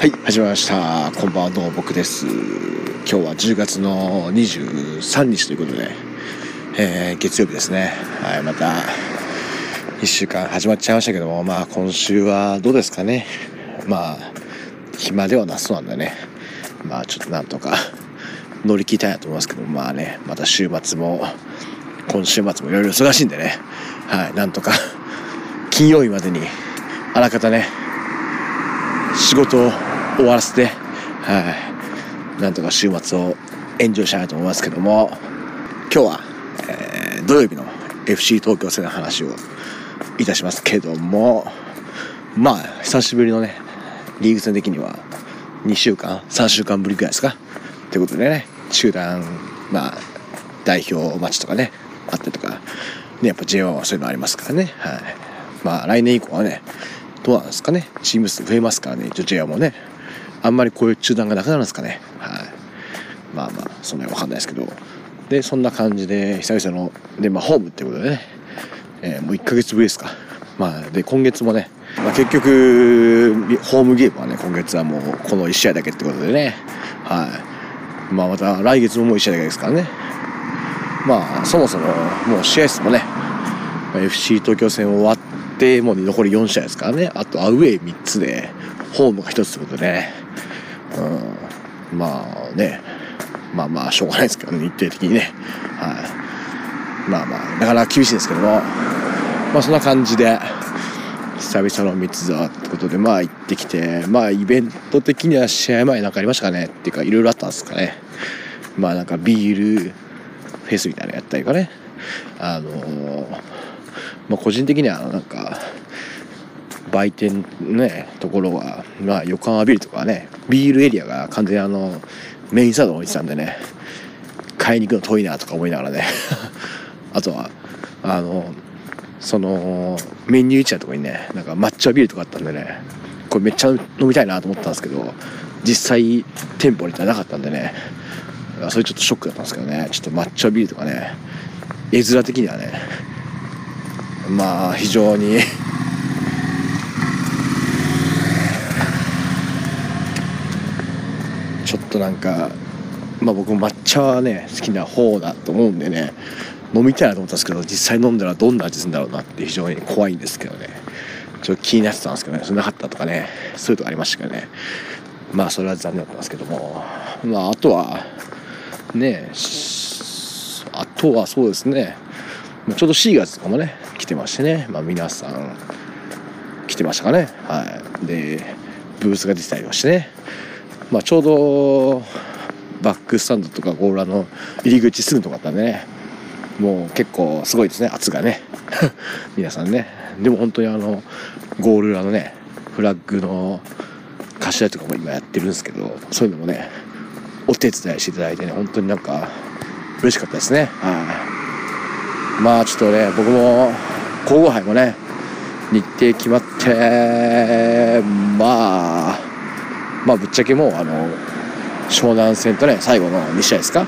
はい始まりました。こんばんはどうも僕です。今日は10月の23日ということで、えー、月曜日ですね。はいまた1週間始まっちゃいましたけどもまあ今週はどうですかね。まあ暇ではなそうなんでね。まあちょっとなんとか乗り切りたいなと思いますけどまあねまた週末も今週末もいろいろ忙しいんでね。はいなんとか金曜日までにあらかたね仕事を終わらせて、はい、なんとか週末をエンジョイしたいと思いますけども、今日は、えー、土曜日の FC 東京戦の話をいたしますけども、まあ、久しぶりのね、リーグ戦的には2週間、3週間ぶりぐらいですか？ということでね、集団、まあ、代表マッチとかね、あってとか、ね、やっぱ J1 はそういうのありますからね、はい。まあ、来年以降はね、どうなんですかね、チーム数増えますからね、一応 J1 もね、あんまりこういう中断がなくなるんですかね。はい。まあまあそんなに分かんないですけど。でそんな感じで久々ので、まあ、ホームってことでね、えー、もう1ヶ月ぶりですか。まあで今月もね、まあ、結局ホームゲームはね今月はもうこの1試合だけってことでね。はい。まあまた来月ももう1試合だけですからね。まあそもそももう試合数もね FC 東京戦終わってもう残り4試合ですからね。あとアウェー3つでホームが1つってことでね。うん、まあね。まあまあしょうがないですけどね。日程的にね。はい。まあまあなかなか厳しいですけども。まあそんな感じで久々の三沢ってことでまあ行ってきてまあイベント的には試合前なんかありましたかね。っていうかいろいろあったんですかね。まあなんかビールフェスみたいなのやったりとかね。あのー、まあ個人的にはなんか売店ねところはまあ横浜ビルとかねビールエリアが完全にあのメインサードに置いてたんでね買いに行くの遠いなとか思いながらね あとはあのそのメニュー市場のとこにねなんか抹茶ビールとかあったんでねこれめっちゃ飲みたいなと思ったんですけど実際店舗に行ったらなかったんでねそれちょっとショックだったんですけどねちょっと抹茶ビールとかね絵面的にはねまあ非常に。ちょっとなんかまあ僕も抹茶はね好きな方だと思うんでね飲みたいなと思ったんですけど実際飲んだらどんな味するんだろうなって非常に怖いんですけどね。ちょっと気になってたんですけどねそんなかったとかねそういうとこありましたけどね。まあそれは残念だったんですけども。まああとはねあとはそうですね。ちょうど4月とかもね来てましてね。まあ皆さん来てましたかね。はい。でブースが出てたりましてね。まあ、ちょうどバックスタンドとかゴーラーの入り口すぐとこだったんでね。もう結構すごいですね。圧がね。皆さんね。でも本当にあのゴール裏のねフラッグの頭とかも今やってるんですけどそういうのもねお手伝いしていただいてね本当になんか嬉しかったですね。はい。まあちょっとね僕も皇后杯もね日程決まってまあまあぶっちゃけもうあの湘南戦とね最後の2試合ですか？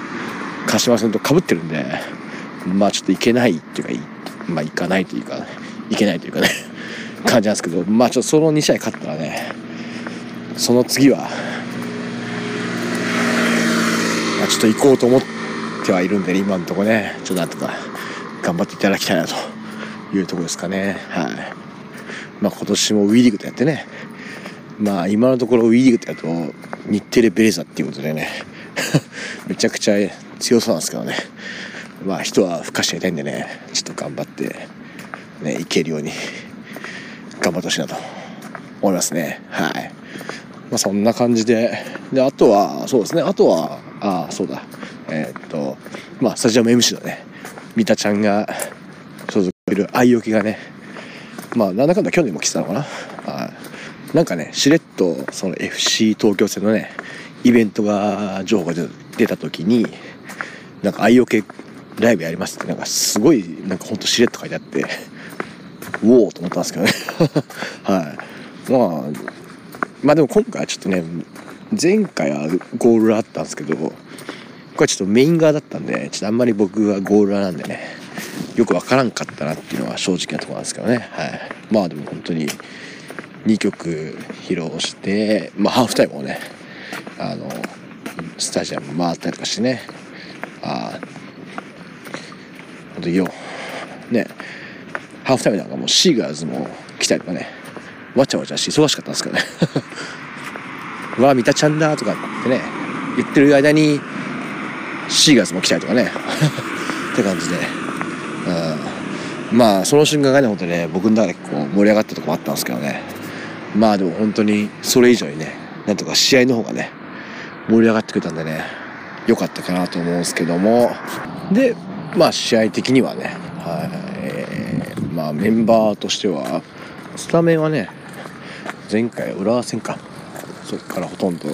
鹿島戦とかぶってるんでまあちょっといけないっていうかまあいかないというかいけないというかね感じなんですけどまあちょっとその2試合勝ったらねその次は、まあ、ちょっと行こうと思ってはいるんで、ね、今のとこねちょっとなんとか頑張っていただきたいなというとこですかね。はい。まあ今年も WE リーグとやってね。まあ今のところ WE リーグってやると日テレベレーザっていうことでね。めちゃくちゃ強そうなんですけどね。まあ人はふかしていたいんでね。ちょっと頑張ってねいけるように頑張ってほしいなと思いますね。はい。まあそんな感じで。であとはそうですね。あとはああそうだ。えー、っとまあスタジアム MC のね三田ちゃんが所属する愛よけがねまあなんだかんだ去年も来てたのかな。なんかねしれっとその FC 東京戦のねイベントが情報が出た時になんか愛よけライブやりますってなんかすごいなんかほんとしれっと書いてあってうおーと思ったんですけどね。はい。まあまあでも今回はちょっとね前回はゴールあったんですけどこれちょっとメイン側だったんでちょっとあんまり僕はゴールなんでねよくわからんかったなっていうのは正直なところなんですけどね。はい。まあでも本当に2曲披露して、まあ、ハーフタイムをねあのスタジアム回ったりとかしてね。ああ本当によねハーフタイムなんかもうシーガーズも来たりとかねわちゃわちゃして忙しかったんですけどね。う わ三田ちゃんだとかってね言ってる間にシーガーズも来たりとかね。って感じで、うん、まあその瞬間がね本当にね僕の中でこう盛り上がったとこもあったんですけどね。まあでも本当にそれ以上にねなんとか試合の方がね盛り上がってくれたんでね良かったかなと思うんですけども。でまあ試合的にはね、はい。えーまあメンバーとしてはスタメンはね前回浦和戦か。そっからほとんど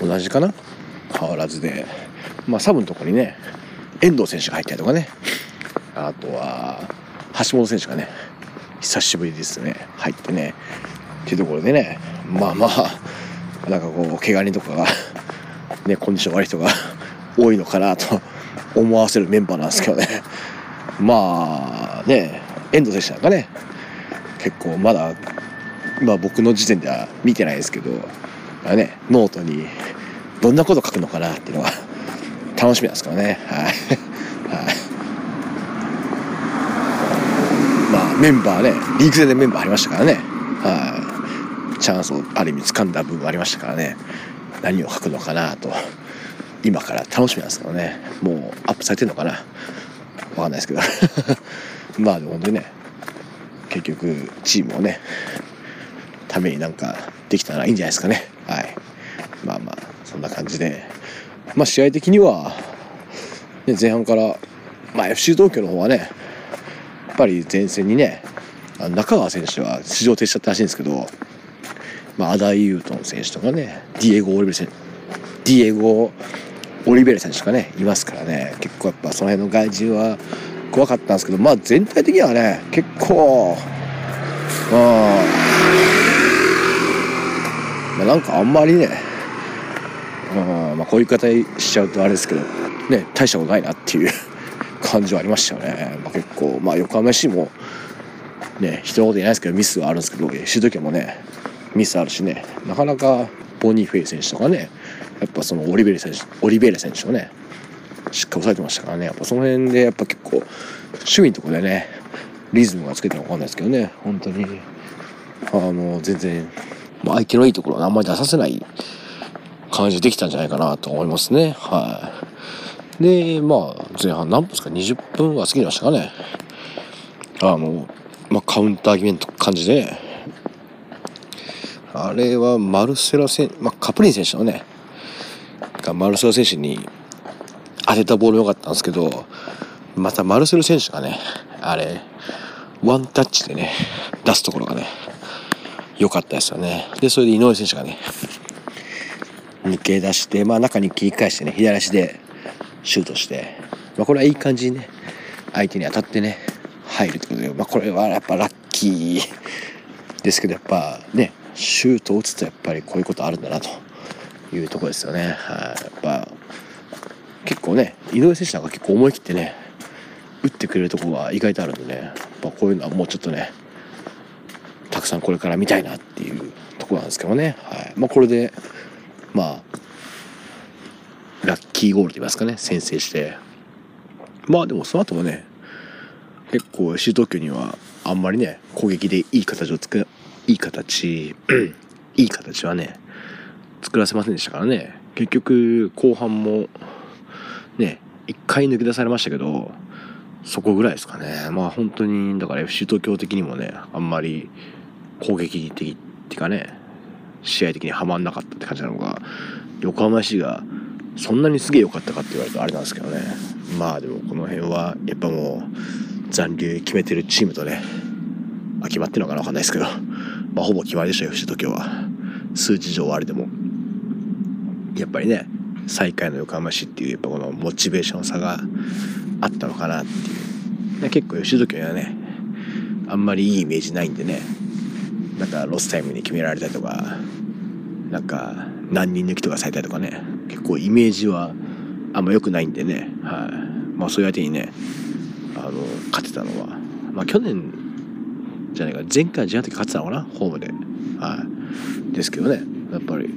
同じかな。変わらずでまあサブのとこにね遠藤選手が入ったりとかね。あとは橋本選手がね久しぶりですね入ってね。っていうところでねまあまあなんかこう怪我人とかがねコンディション悪い人が多いのかなと思わせるメンバーなんですけどね。まあね遠藤選手なんかね結構まだまあ僕の時点では見てないですけど、ね、ノートにどんなこと書くのかなっていうのが楽しみなんですからね。はい、まあメンバーねリーグ戦でメンバーありましたからね。はい。チャンスをある意味掴んだ部分ありましたからね。何を書くのかなと今から楽しみなんですけどね。もうアップされてるのかな。わかんないですけど。まあでも本当にね結局チームをねためになんかできたらいいんじゃないですかね。はい。まあまあそんな感じで。まあ試合的には、ね、前半から、まあ、FC 東京の方はねやっぱり前線にね中川選手は出場停止しちゃったらしいんですけど、まあ、アダイユートン選手とかねディエゴ・オリベル選手ディエゴ・オリベル選手とかねいますからね。結構やっぱその辺の外人は怖かったんですけどまあ全体的にはね結構まあまあ、なんかあんまりね、うん。まあ、こういう言い方しちゃうとあれですけどね大したことないなっていう 感じはありましたよね、まあ、結構まあ横浜市もね人のこと言えないですけどミスはあるんですけどシュートもねミスあるしねなかなかボニー・フェイ選手とかねやっぱそのオリベル選手オリベル選手をねしっかり抑えてましたからね。やっぱその辺でやっぱ結構守備のところでねリズムがつけてるのか分かんないですけどね。本当に。あの全然、まあ、相手のいいところはあんまり出させない感じできたんじゃないかなと思いますね。はい。でまあ前半何分ですか？20分は過ぎましたかね。あの、まあ、カウンター決めの感じで。あれはマルセラ選まあ、カプリン選手のねがマルセロ選手に当てたボール良かったんですけどまたマルセロ選手がねあれワンタッチでね出すところがね良かったですよね。でそれで井上選手がね抜け出して、まあ、中に切り返してね左足でシュートして、まあ、これはいい感じにね相手に当たってね入るってことで、まあ、これはやっぱラッキーですけどやっぱねシュートを打つとやっぱりこういうことあるんだなというとこですよね。はい、やっぱ結構ね井上選手なんか結構思い切ってね打ってくれるところが意外とあるんでねやっぱこういうのはもうちょっとねたくさんこれから見たいなっていうとこなんですけどね、はい。まあ、これでまあラッキーゴールと言いますかね先制して。まあでもその後もね結構シュート球にはあんまりね攻撃でいい形を作るいい形いい形はね作らせませんでしたからね。結局後半もね1回抜け出されましたけどそこぐらいですかね。まあ本当にだから FC 東京的にもねあんまり攻撃的っていうかね試合的にはまんなかったって感じなのが横浜市がそんなにすげえ良かったかって言われるとあれなんですけどね。まあでもこの辺はやっぱもう残留決めてるチームとねあ決まってるのかな分かんないですけどまあほぼ決まりでしたよ FC 東京は。数値上はあれでも。やっぱりね最下位の横浜市っていうやっぱこのモチベーションの差があったのかなっていう。結構吉時はねあんまりいいイメージないんでねなんかロスタイムに決められたりとかなんか何人抜きとかされたりとかね。結構イメージはあんま良くないんでね、はい。まあ、そういう相手にねあの勝てたのは、まあ、去年じゃないか。前回ジャイアント勝ってたのかな？ホームで。はい。ですけどね。やっぱりやっ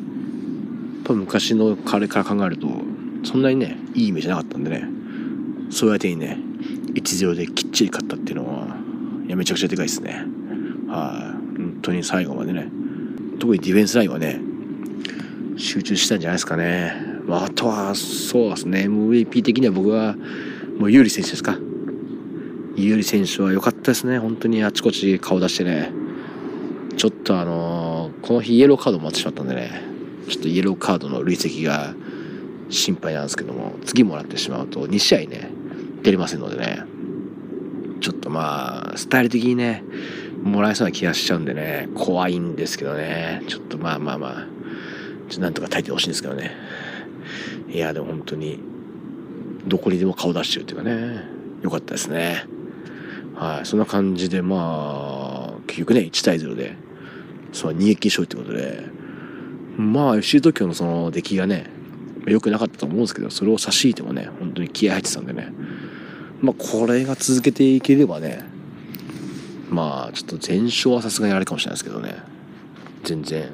ぱ昔の彼から考えるとそんなにねいいイメージなかったんでね。そうやってにね1-0できっちり勝ったっていうのはいやめちゃくちゃでかいですね。はい。当に最後までね。特にディフェンスラインはね集中したんじゃないですかね、まあ、あとはそうですね。MVP 的には僕はもう有利選手ですか。有利選手は良かったですね。本当にあちこち顔出してね。ちょっとあのー、この日イエローカードもらってしまったんでね。ちょっとイエローカードの累積が心配なんですけども次もらってしまうと2試合ね出れませんのでね。ちょっとまあスタイル的にねもらえそうな気がしちゃうんでね。怖いんですけどね。ちょっとまあまあまあ。ちょなんとか耐えてほしいんですけどね。いやでも本当にどこにでも顔出してるっていうかね。良かったですね。はい。そんな感じでまあ結局ね1対0でその逃げ切り勝利ってことで。まあ FC 東京のその出来がね良くなかったと思うんですけどそれを差し引いてもね本当に気合入ってたんでね。まあこれが続けていければねまあちょっと全勝はさすがにあれかもしれないですけどね。全然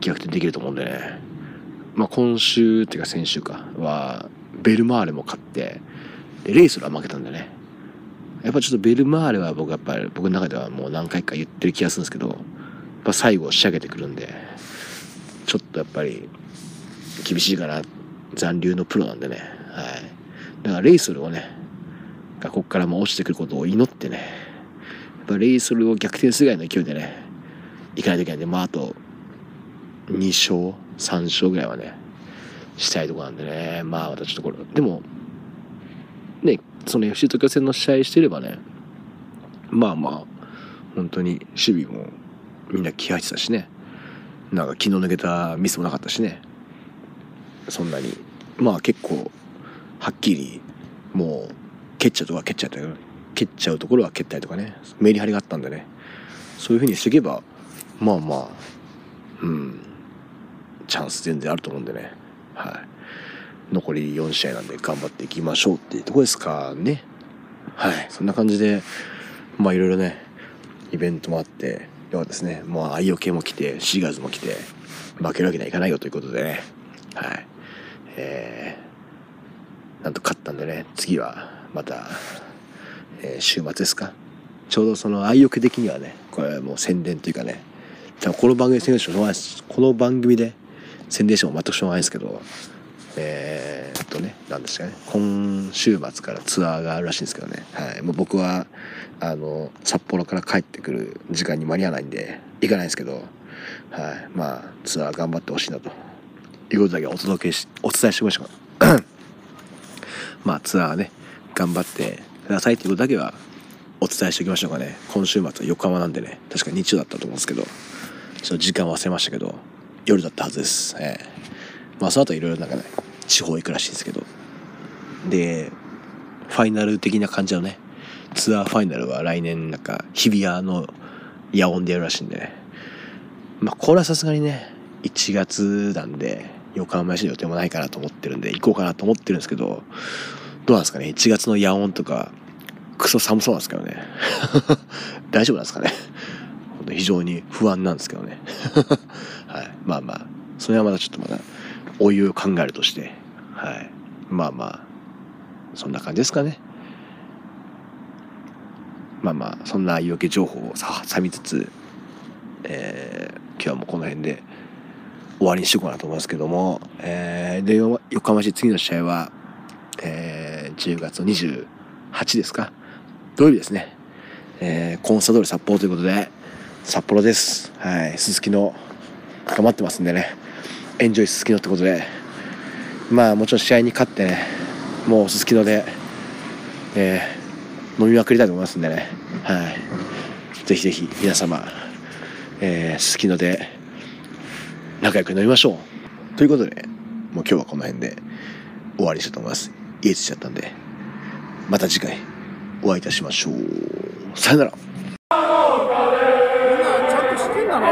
逆転できると思うんでね。まあ今週っていうか先週かはベルマーレも勝ってでレイソルは負けたんでね。やっぱちょっとベルマーレは僕やっぱり僕の中ではもう何回か言ってる気がするんですけどやっぱ最後仕上げてくるんでちょっとやっぱり厳しいかな。残留のプロなんでね。はい。だからレイソルをねがここからも落ちてくることを祈ってねぱレイソルを逆転するぐらいの勢いでねいかないといけない。んでまああと2勝3勝ぐらいはねしたいとこなんでね。まあまたちょっとこれでもねその FC 東京戦の試合してればねまあまあ本当に守備もみんな気合入ってたしね。なんか気の抜けたミスもなかったしね。そんなに。まあ結構はっきりもう蹴っちゃうとか蹴っちゃうとか蹴っちゃうところは蹴ったりとかね。メリハリがあったんでね。そういうふうにしていけばまあまあうん。チャンス全然あると思うんでね。はい。残り4試合なんで頑張っていきましょうっていうとこですかね。はい。そんな感じでまあいろいろねイベントもあってよかったですねもう愛用系も来てシーガーズも来て負けるわけにはいかないよということでね。はい。えー、なんと勝ったんでね。次はまた、えー、週末ですか？ちょうどその愛用系的にはねこれもう宣伝というかねこの番組宣伝してもこの番組で宣伝しても全くしょうがないですけどえー、っとね何ですかね。今週末からツアーがあるらしいんですけどね、はい、もう僕はあの札幌から帰ってくる時間に間に合わないんで行かないんですけど、はい、まあツアー頑張ってほしいなと。いうことだけお届けしお伝えしておきましょう。まあツアーね頑張ってくださいということだけはお伝えしておきましょうかね。今週末は横浜なんでね。確か日曜だったと思うんですけど。ちょっと時間忘れましたけど。夜だったはずです、えー、まあその後いろいろなんかね地方行くらしいんですけど。でファイナル的な感じのねツアーファイナルは来年なんか日比谷の野音でやるらしいんでね。まあこれはさすがにね1月なんで横浜市の予定もないかなと思ってるんで行こうかなと思ってるんですけどどうなんですかね？1月の野音とかクソ寒そうなんですけどね。大丈夫なんですかね？非常に不安なんですけどね。はい。まあまあそれはまだちょっとまだお湯を考えるとして。はい。まあまあそんな感じですかね。まあまあそんな言い訳情報を挟みつつ、えー、今日はもうこの辺で終わりにしようかなと思いますけども、えー、で横浜市次の試合は、えー、10月28ですか？土曜日ですね、えー、コンサドール札幌ということで札幌です。はい。すすきの頑張ってますんでね。エンジョイすすきのってことで。まあもちろん試合に勝ってねもうすすきので、えー、飲みまくりたいと思いますんでね。はい。ぜひぜひ皆様えすすきので仲良く飲みましょう。ということでもう今日はこの辺で終わりにしたいと思います。言えてちゃったんでまた次回お会いいたしましょう。さよなら。みんなちゃんとしてんだね。